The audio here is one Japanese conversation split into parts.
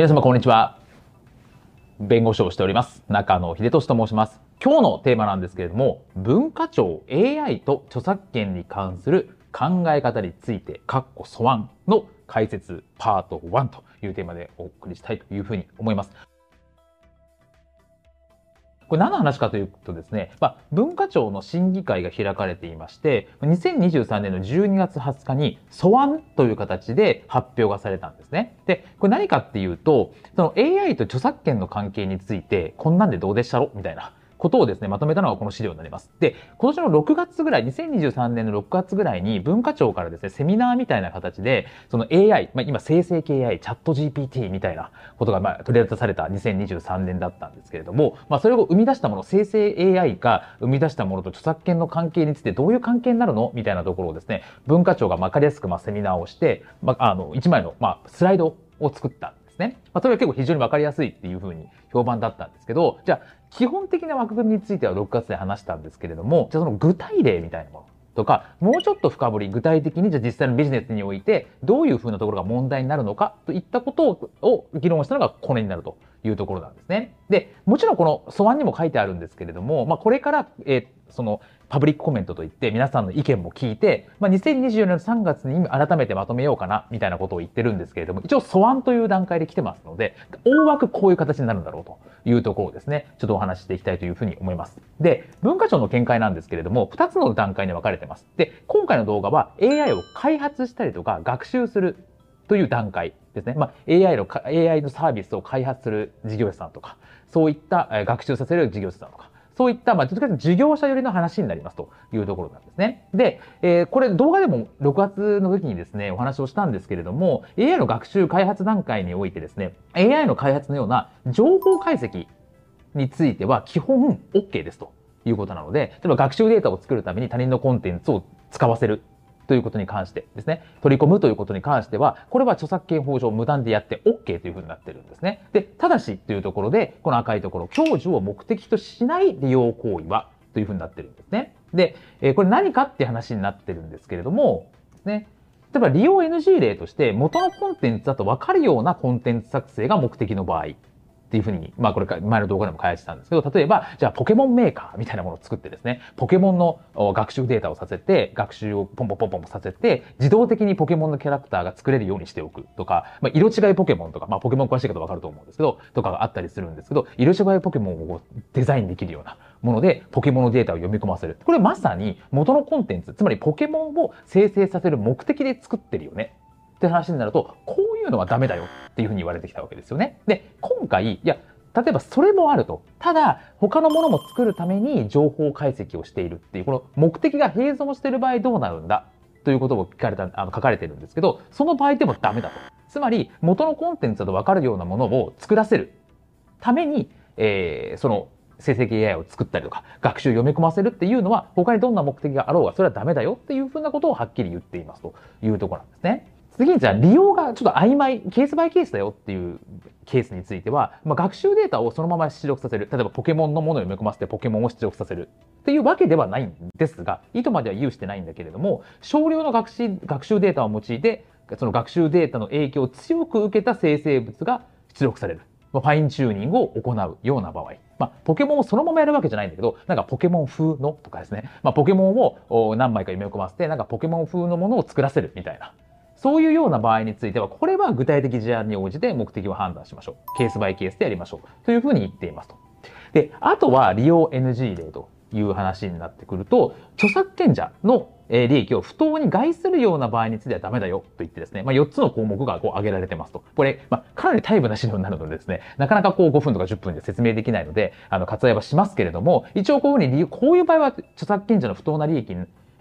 皆様こんにちは。弁護士をしております。中野秀俊と申します。今日のテーマなんですけれども、文化庁 AI と著作権に関する考え方について、かっこ素案の解説パート1というテーマでお送りしたいというふうに思います。これ何の話かというとですね、まあ、文化庁の審議会が開かれていまして、2023年の12月20日に素案という形で発表がされたんですね。で、これ何かっていうと、その AI と著作権の関係について、こんなんでどうでしたろ？みたいな。ことをですね、まとめたのがこの資料になります。で、今年の6月ぐらい、2023年の6月ぐらいに文化庁からですね、セミナーみたいな形で、その AI、まあ、今生成系 AI、チャット GPT みたいなことがまあ取り出された2023年だったんですけれども、まあ、それを生み出したもの、生成 AI が生み出したものと著作権の関係についてどういう関係になるのみたいなところをですね、文化庁がわかりやすくまあセミナーをして、まあ、あの、1枚のまあスライドを作ったね。まあ、それは結構非常にわかりやすいっていうふうに評判だったんですけど、じゃあ、基本的な枠組みについては6月で話したんですけれども、じゃあその具体例みたいなものとか、もうちょっと深掘り、具体的にじゃあ実際のビジネスにおいて、どういうふうなところが問題になるのかといったことを議論したのがこれになるというところなんですね。で、もちろんこの素案にも書いてあるんですけれども、まあ、これから、えー、そのパブリックコメントといって皆さんの意見も聞いて、まあ、2024年の3月に改めてまとめようかなみたいなことを言ってるんですけれども、一応素案という段階で来てますので、大枠こういう形になるんだろうというところをですね、ちょっとお話ししていきたいというふうに思います。で、文化庁の見解なんですけれども、2つの段階に分かれてます。で、今回の動画は AI を開発したりとか学習するという段階ですね。まあ、AI の、AI のサービスを開発する事業者さんとか、そういった学習させる事業者さんとか、そういった、まあ、どっちかというと事業者寄りの話になりますというところなんですね。で、えー、これ動画でも6月の時にですね、お話をしたんですけれども、AI の学習開発段階においてですね、AI の開発のような情報解析については基本 OK ですということなので、例えば学習データを作るために他人のコンテンツを使わせるということに関してですね、取り込むということに関しては、これは著作権法上無断でやって OK というふうになってるんですね。で、だしというところで、この赤いところ、享受を目的としない利用行為はというふうになってるんですね。で、えこれ何かって話になってるんですけれども、ね、例えば利用 NG 例として元のコンテンツだと分かるようなコンテンツ作成が目的の場合っていうふうに、まあこれか前の動画でも開発したんですけど、例えば、じゃあポケモンメーカーみたいなものを作ってですね、ポケモンの学習データをさせて、学習をポンポンポンポンさせて、自動的にポケモンのキャラクターが作れるようにしておくとか、まあ、色違いポケモンとか、まあポケモン詳しい方わかると思うんですけど、とかがあったりするんですけど、色違いポケモンをデザインできるようなもので、ポケモンのデータを読み込ませる。これまさに元のコンテンツ、つまりポケモンを生成させる目的で作ってるよね。って話になると、こいうのはダメだよっていうふうに言われてきたわけですよね。で、今回、いや、例えばそれもあると。ただ、他のものも作るために情報解析をしているっていう、この目的が併存している場合どうなるんだ？ということを聞かれた、あの書かれてるんですけど、その場合でもダメだと。つまり、元のコンテンツだと分かるようなものを作らせるために、えー、その成績 AI を作ったりとか、学習を読み込ませるっていうのは、他にどんな目的があろうが、それはダメだよっていうふうなことをはっきり言っていますというところなんですね。次にじゃあ利用がちょっと曖昧、ケースバイケースだよっていうケースについては、まあ、学習データをそのまま出力させる。例えばポケモンのものを読み込ませてポケモンを出力させる。っていうわけではないんですが、意図までは有してないんだけれども、少量の学習学習データを用いて、その学習データの影響を強く受けた生成物が出力される。まあ、ファインチューニングを行うような場合。まあ、ポケモンをそのままやるわけじゃないんだけど、なんかポケモン風のとかですね。まあ、ポケモンを何枚か読み込ませて、なんかポケモン風のものを作らせるみたいな。そういうような場合については、これは具体的事案に応じて目的を判断しましょう。ケースバイケースでやりましょう。というふうに言っていますと。で、あとは利用 NG 例という話になってくると、著作権者の利益を不当に害するような場合についてはダメだよと言ってですね、まあ、4つの項目がこう挙げられてますと。これ、まあ、かなりタイプな資料になるのでですね、なかなかこう5分とか10分で説明できないので、あの、割愛はしますけれども、一応こういうふうに、こういう場合は著作権者の不当な利益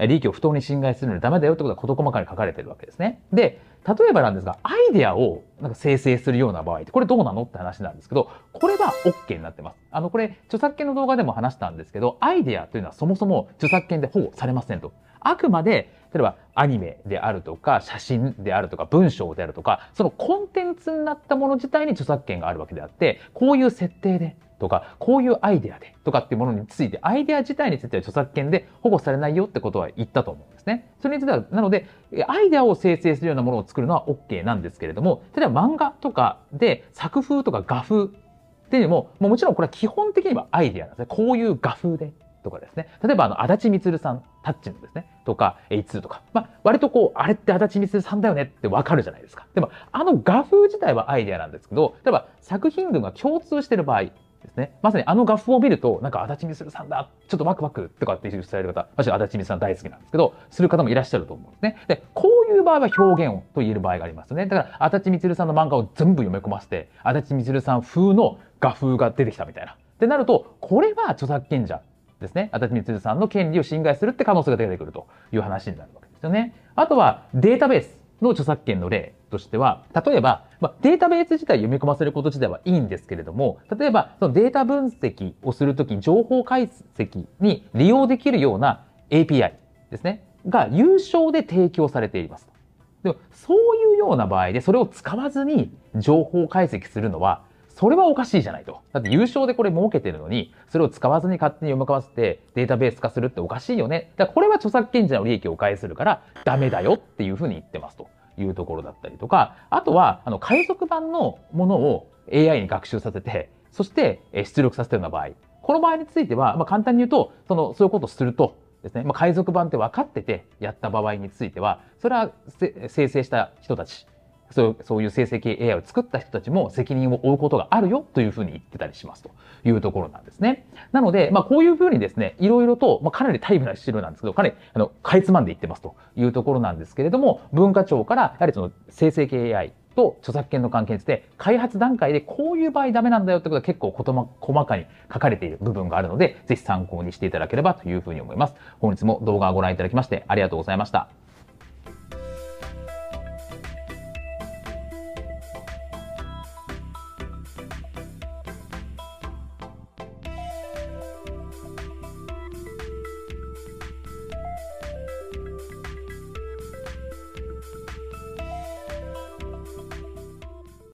利益を不当に侵害するのでダメだよってことが事細かに書かれてるわけですね。で、例えばなんですが、アイデアをなんか生成するような場合って、これどうなのって話なんですけど、これは OK になってます。あの、これ、著作権の動画でも話したんですけど、アイデアというのはそもそも著作権で保護されませんと。あくまで、例えばアニメであるとか、写真であるとか、文章であるとか、そのコンテンツになったもの自体に著作権があるわけであって、こういう設定で、とか、こういうアイデアでとかっていうものについて、アイデア自体については著作権で保護されないよってことは言ったと思うんですね。それについては、なので、アイデアを生成するようなものを作るのは OK なんですけれども、例えば漫画とかで作風とか画風っていうのも、もちろんこれは基本的にはアイデアなんですね。こういう画風でとかですね。例えば、あの、足立光さん、タッチのですね、とか、A2 とか。まあ、割とこう、あれって足立光さんだよねってわかるじゃないですか。でも、あの画風自体はアイデアなんですけど、例えば、作品群が共通してる場合、ですね。まさにあの画風を見ると、なんか足立光さんだ、ちょっとワクワクとかっていう伝える方、私は足立光さん大好きなんですけど、する方もいらっしゃると思うんですね。で、こういう場合は表現をと言える場合がありますよね。だから、足立光さんの漫画を全部読み込ませて、足立光さん風の画風が出てきたみたいな。ってなると、これは著作権者ですね。足立光さんの権利を侵害するって可能性が出てくるという話になるわけですよね。あとは、データベースの著作権の例としては、例えば、まあ、データベース自体読み込ませること自体はいいんですけれども、例えば、そのデータ分析をするときに情報解析に利用できるような API ですね、が有償で提供されています。でも、そういうような場合で、それを使わずに情報解析するのは、それはおかしいじゃないと。だって優勝でこれ儲けてるのに、それを使わずに勝手に読み込ませてデータベース化するっておかしいよね。だからこれは著作権者の利益を返するからダメだよっていうふうに言ってますというところだったりとか、あとは、あの、海賊版のものを AI に学習させて、そして出力させたような場合。この場合については、まあ、簡単に言うと、その、そういうことをすると、ですね、まあ、海賊版って分かっててやった場合については、それは生成した人たちそうそういう生成系 AI を作った人たちも責任を負うことがあるよというふうに言ってたりしますというところなんですね。なので、まあ、こういうふうにですね、いろいろと、まあ、かなりタイムな資料なんですけど、かなり、あの、かいつまんで言ってますというところなんですけれども、文化庁から、やはりその生成系 AI と著作権の関係について、開発段階でこういう場合ダメなんだよってことが結構細かに書かれている部分があるので、ぜひ参考にしていただければというふうに思います。本日も動画をご覧いただきましてありがとうございました。